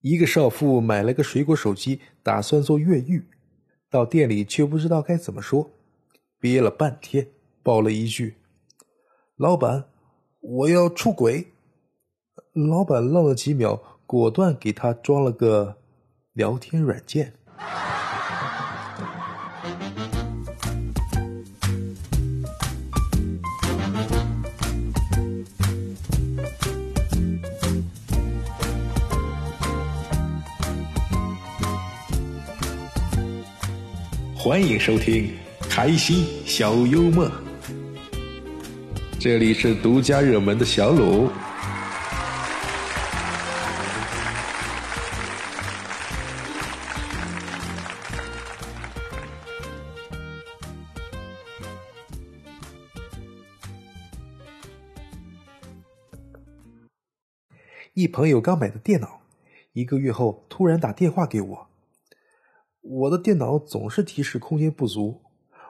一个少妇买了个水果手机，打算做越狱，到店里却不知道该怎么说，憋了半天，爆了一句：“老板，我要出轨。”老板愣了几秒，果断给他装了个聊天软件。欢迎收听开心小幽默，这里是独家热门的小鲁。一朋友刚买的电脑，一个月后突然打电话给我。我的电脑总是提示空间不足，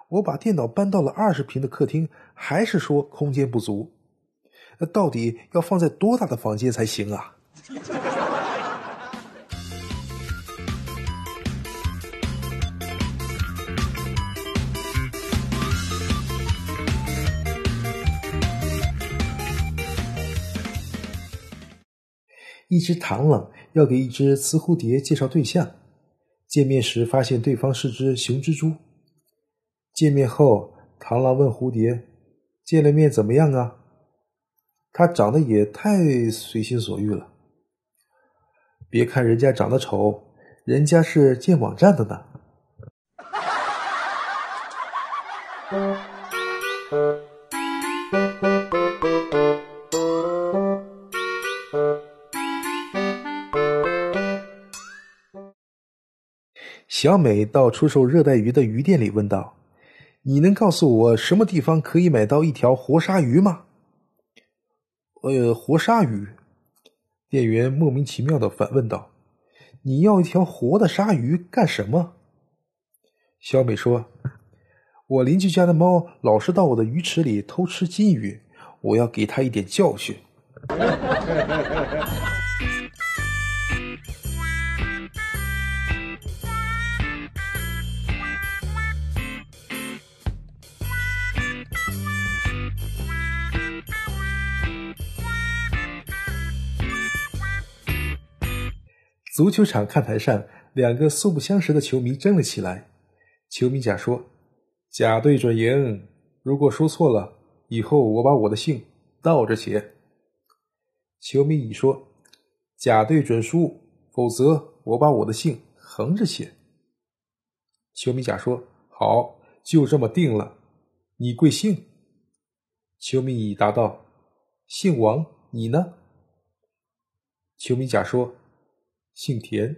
我把电脑搬到了二十平的客厅，还是说空间不足。那到底要放在多大的房间才行啊？一只螳螂要给一只雌蝴蝶介绍对象。见面时发现对方是只雄蜘蛛。见面后，螳螂问蝴蝶：“见了面怎么样啊？”他长得也太随心所欲了。别看人家长得丑，人家是建网站的呢。小美到出售热带鱼的鱼店里问道：“你能告诉我什么地方可以买到一条活鲨鱼吗？”“呃，活鲨鱼。”店员莫名其妙的反问道：“你要一条活的鲨鱼干什么？”小美说：“我邻居家的猫老是到我的鱼池里偷吃金鱼，我要给它一点教训。”足球场看台上，两个素不相识的球迷争了起来。球迷甲说：“甲队准赢，如果输错了，以后我把我的姓倒着写。”球迷乙说：“甲队准输，否则我把我的姓横着写。”球迷甲说：“好，就这么定了。你贵姓？”球迷乙答道：“姓王，你呢？”球迷甲说。姓田。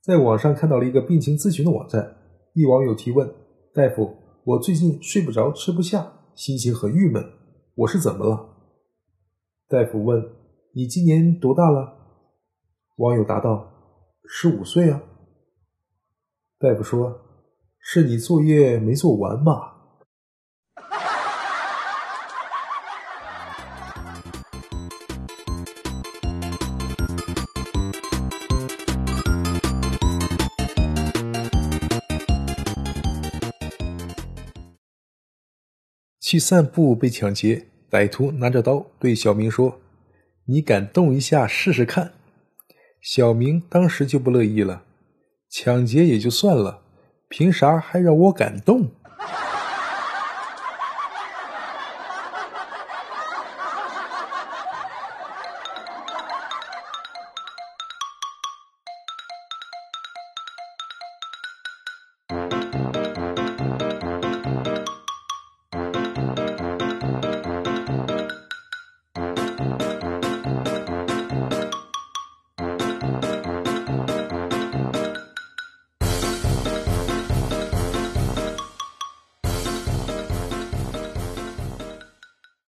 在网上看到了一个病情咨询的网站，一网友提问：“大夫，我最近睡不着，吃不下，心情很郁闷。”我是怎么了？大夫问：“你今年多大了？”网友答道：“十五岁啊。”大夫说：“是你作业没做完吧？”去散步被抢劫，歹徒拿着刀对小明说：“你敢动一下试试看？”小明当时就不乐意了：“抢劫也就算了，凭啥还让我敢动？”